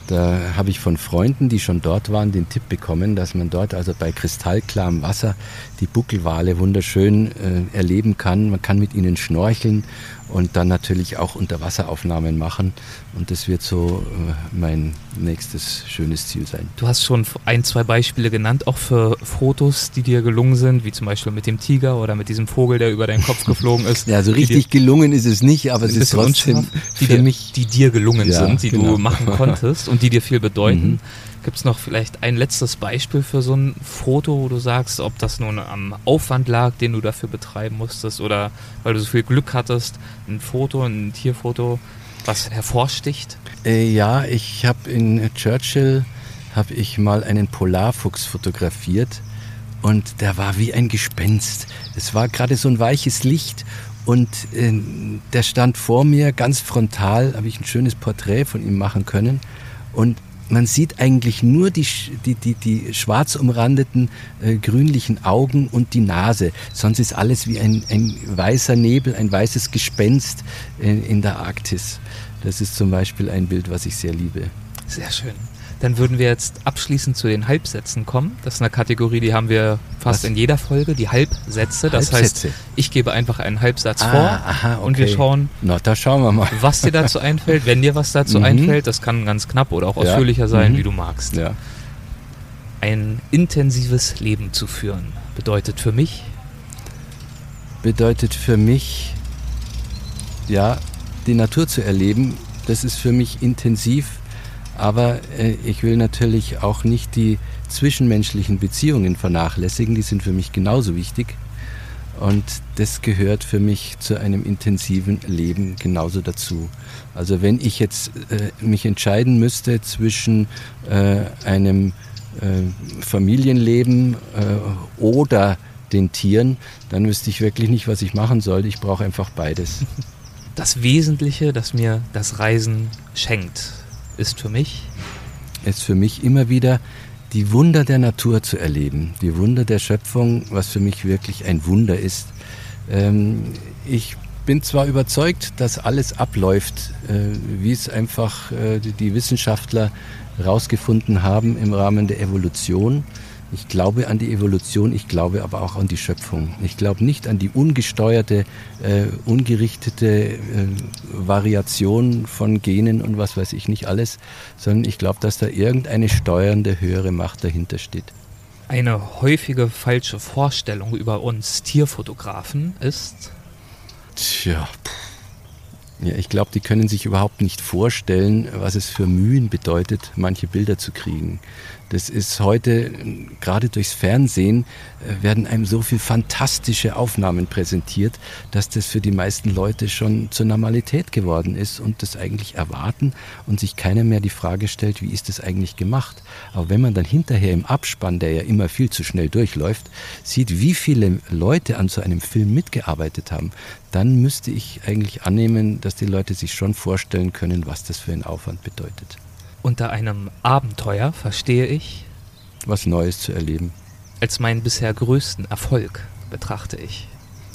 Da habe ich von Freunden, die schon dort waren, den Tipp bekommen, dass man dort also bei kristallklarem Wasser die Buckelwale wunderschön äh, erleben kann. Man kann mit ihnen schnorcheln und dann natürlich auch Unterwasseraufnahmen machen. Und das wird so äh, mein nächstes schönes Ziel sein. Du hast schon ein, zwei Beispiele genannt, auch für Fotos, die dir gelungen sind, wie zum Beispiel mit dem Tiger oder mit diesem Vogel, der über deinen Kopf geflogen ist. ja, so richtig gelungen ist es nicht, aber es ist trotzdem die dir, mich, die dir gelungen ja, sind, die genau. du machen konntest und die dir viel bedeuten. Mhm. Gibt es noch vielleicht ein letztes Beispiel für so ein Foto, wo du sagst, ob das nun am Aufwand lag, den du dafür betreiben musstest oder weil du so viel Glück hattest, ein Foto, ein Tierfoto, was hervorsticht? Äh, ja, ich habe in Churchill habe ich mal einen Polarfuchs fotografiert und der war wie ein Gespenst. Es war gerade so ein weiches Licht und äh, der stand vor mir ganz frontal, habe ich ein schönes Porträt von ihm machen können und man sieht eigentlich nur die, die, die, die schwarz umrandeten äh, grünlichen Augen und die Nase. Sonst ist alles wie ein, ein weißer Nebel, ein weißes Gespenst äh, in der Arktis. Das ist zum Beispiel ein Bild, was ich sehr liebe. Sehr schön. Dann würden wir jetzt abschließend zu den Halbsätzen kommen. Das ist eine Kategorie, die haben wir fast Was? in jeder Folge, die Halbsätze. Das Halbsätze. heißt, ich gebe einfach einen Halbsatz ah, vor aha, okay. und wir schauen, Na, da schauen wir mal. was dir dazu einfällt. Wenn dir was dazu mhm. einfällt, das kann ganz knapp oder auch ausführlicher ja. sein, mhm. wie du magst. Ja. Ein intensives Leben zu führen bedeutet für mich? Bedeutet für mich, ja, die Natur zu erleben, das ist für mich intensiv, aber äh, ich will natürlich auch nicht die zwischenmenschlichen Beziehungen vernachlässigen, die sind für mich genauso wichtig. Und das gehört für mich zu einem intensiven Leben genauso dazu. Also wenn ich jetzt äh, mich entscheiden müsste zwischen äh, einem äh, Familienleben äh, oder den Tieren, dann wüsste ich wirklich nicht, was ich machen soll. Ich brauche einfach beides. Das Wesentliche, das mir das Reisen schenkt, ist für mich? Ist für mich immer wieder die Wunder der Natur zu erleben, die Wunder der Schöpfung, was für mich wirklich ein Wunder ist. Ähm, ich bin zwar überzeugt, dass alles abläuft, äh, wie es einfach äh, die Wissenschaftler herausgefunden haben im Rahmen der Evolution. Ich glaube an die Evolution, ich glaube aber auch an die Schöpfung. Ich glaube nicht an die ungesteuerte, äh, ungerichtete äh, Variation von Genen und was weiß ich nicht alles, sondern ich glaube, dass da irgendeine steuernde höhere Macht dahinter steht. Eine häufige falsche Vorstellung über uns Tierfotografen ist? Tja, ja, ich glaube, die können sich überhaupt nicht vorstellen, was es für Mühen bedeutet, manche Bilder zu kriegen. Das ist heute, gerade durchs Fernsehen, äh, werden einem so viel fantastische Aufnahmen präsentiert, dass das für die meisten Leute schon zur Normalität geworden ist und das eigentlich erwarten und sich keiner mehr die Frage stellt, wie ist das eigentlich gemacht. Aber wenn man dann hinterher im Abspann, der ja immer viel zu schnell durchläuft, sieht, wie viele Leute an so einem Film mitgearbeitet haben, dann müsste ich eigentlich annehmen, dass die Leute sich schon vorstellen können, was das für ein Aufwand bedeutet. Unter einem Abenteuer verstehe ich, was Neues zu erleben. Als meinen bisher größten Erfolg betrachte ich.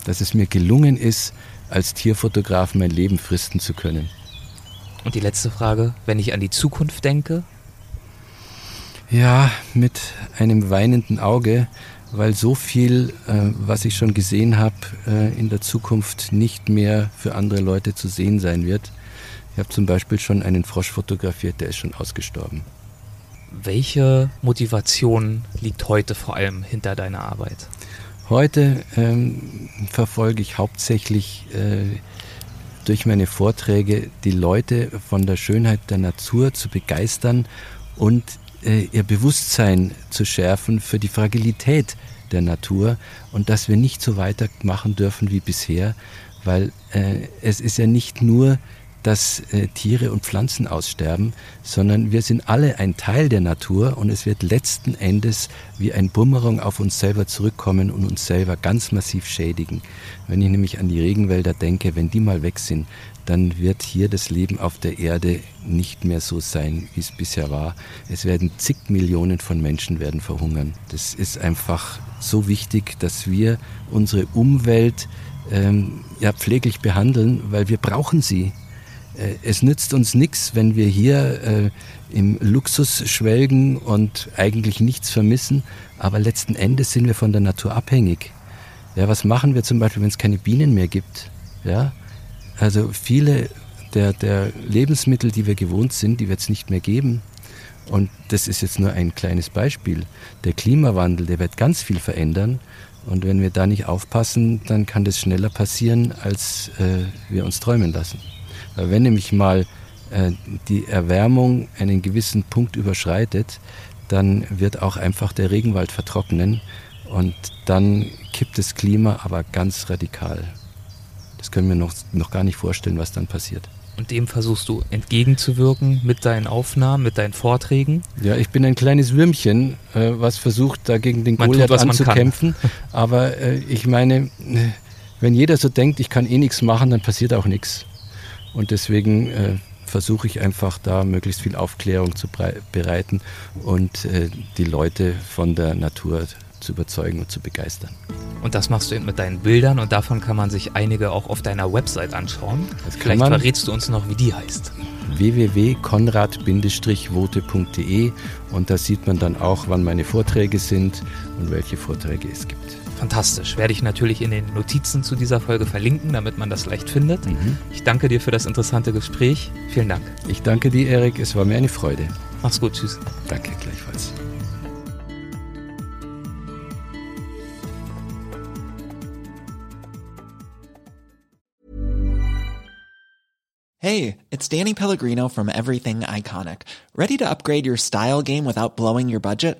Dass es mir gelungen ist, als Tierfotograf mein Leben fristen zu können. Und die letzte Frage, wenn ich an die Zukunft denke? Ja, mit einem weinenden Auge, weil so viel, äh, was ich schon gesehen habe, äh, in der Zukunft nicht mehr für andere Leute zu sehen sein wird. Ich habe zum Beispiel schon einen Frosch fotografiert, der ist schon ausgestorben. Welche Motivation liegt heute vor allem hinter deiner Arbeit? Heute ähm, verfolge ich hauptsächlich äh, durch meine Vorträge die Leute von der Schönheit der Natur zu begeistern und äh, ihr Bewusstsein zu schärfen für die Fragilität der Natur und dass wir nicht so weitermachen dürfen wie bisher, weil äh, es ist ja nicht nur dass äh, Tiere und Pflanzen aussterben, sondern wir sind alle ein Teil der Natur und es wird letzten Endes wie ein Bumerang auf uns selber zurückkommen und uns selber ganz massiv schädigen. Wenn ich nämlich an die Regenwälder denke, wenn die mal weg sind, dann wird hier das Leben auf der Erde nicht mehr so sein, wie es bisher war. Es werden zig Millionen von Menschen werden verhungern. Das ist einfach so wichtig, dass wir unsere Umwelt ähm, ja, pfleglich behandeln, weil wir brauchen sie. Äh, es nützt uns nichts, wenn wir hier äh, im Luxus schwelgen und eigentlich nichts vermissen, aber letzten Endes sind wir von der Natur abhängig. Ja, was machen wir zum Beispiel, wenn es keine Bienen mehr gibt? Ja, also viele der, der Lebensmittel, die wir gewohnt sind, die wird es nicht mehr geben. Und das ist jetzt nur ein kleines Beispiel. Der Klimawandel, der wird ganz viel verändern. Und wenn wir da nicht aufpassen, dann kann das schneller passieren, als äh, wir uns träumen lassen. Wenn nämlich mal äh, die Erwärmung einen gewissen Punkt überschreitet, dann wird auch einfach der Regenwald vertrocknen und dann kippt das Klima aber ganz radikal. Das können wir noch, noch gar nicht vorstellen, was dann passiert. Und dem versuchst du entgegenzuwirken mit deinen Aufnahmen, mit deinen Vorträgen? Ja, ich bin ein kleines Würmchen, äh, was versucht, dagegen den Goliath anzukämpfen. Aber äh, ich meine, wenn jeder so denkt, ich kann eh nichts machen, dann passiert auch nichts. Und deswegen äh, versuche ich einfach da möglichst viel Aufklärung zu bereiten und äh, die Leute von der Natur zu überzeugen und zu begeistern. Und das machst du eben mit deinen Bildern und davon kann man sich einige auch auf deiner Website anschauen. Vielleicht verrätst du uns noch, wie die heißt www.konrad-vote.de und da sieht man dann auch, wann meine Vorträge sind und welche Vorträge es gibt. Fantastisch. Werde ich natürlich in den Notizen zu dieser Folge verlinken, damit man das leicht findet. Mhm. Ich danke dir für das interessante Gespräch. Vielen Dank. Ich danke dir, Erik. Es war mir eine Freude. Mach's gut. Tschüss. Danke gleichfalls. Hey, it's Danny Pellegrino from Everything Iconic. Ready to upgrade your style game without blowing your budget?